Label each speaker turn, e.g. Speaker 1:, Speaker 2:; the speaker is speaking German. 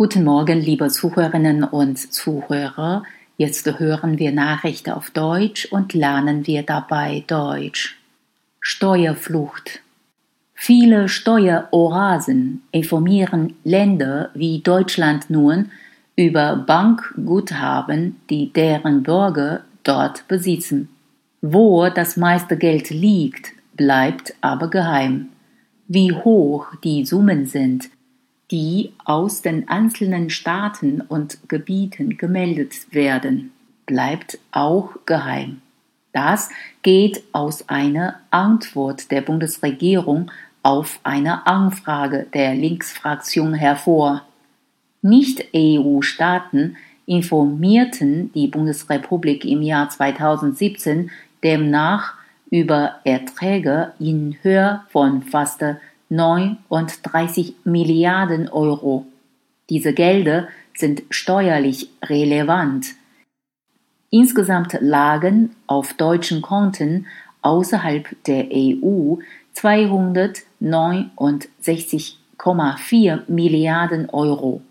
Speaker 1: Guten Morgen, liebe Zuhörerinnen und Zuhörer. Jetzt hören wir Nachrichten auf Deutsch und lernen wir dabei Deutsch. Steuerflucht. Viele Steueroasen informieren Länder wie Deutschland nun über Bankguthaben, die deren Bürger dort besitzen. Wo das meiste Geld liegt, bleibt aber geheim. Wie hoch die Summen sind, die aus den einzelnen Staaten und Gebieten gemeldet werden, bleibt auch geheim. Das geht aus einer Antwort der Bundesregierung auf eine Anfrage der Linksfraktion hervor. Nicht-EU-Staaten informierten die Bundesrepublik im Jahr 2017 demnach über Erträge in Höhe von fast 39 Milliarden Euro. Diese Gelder sind steuerlich relevant. Insgesamt lagen auf deutschen Konten außerhalb der EU 269,4 Milliarden Euro.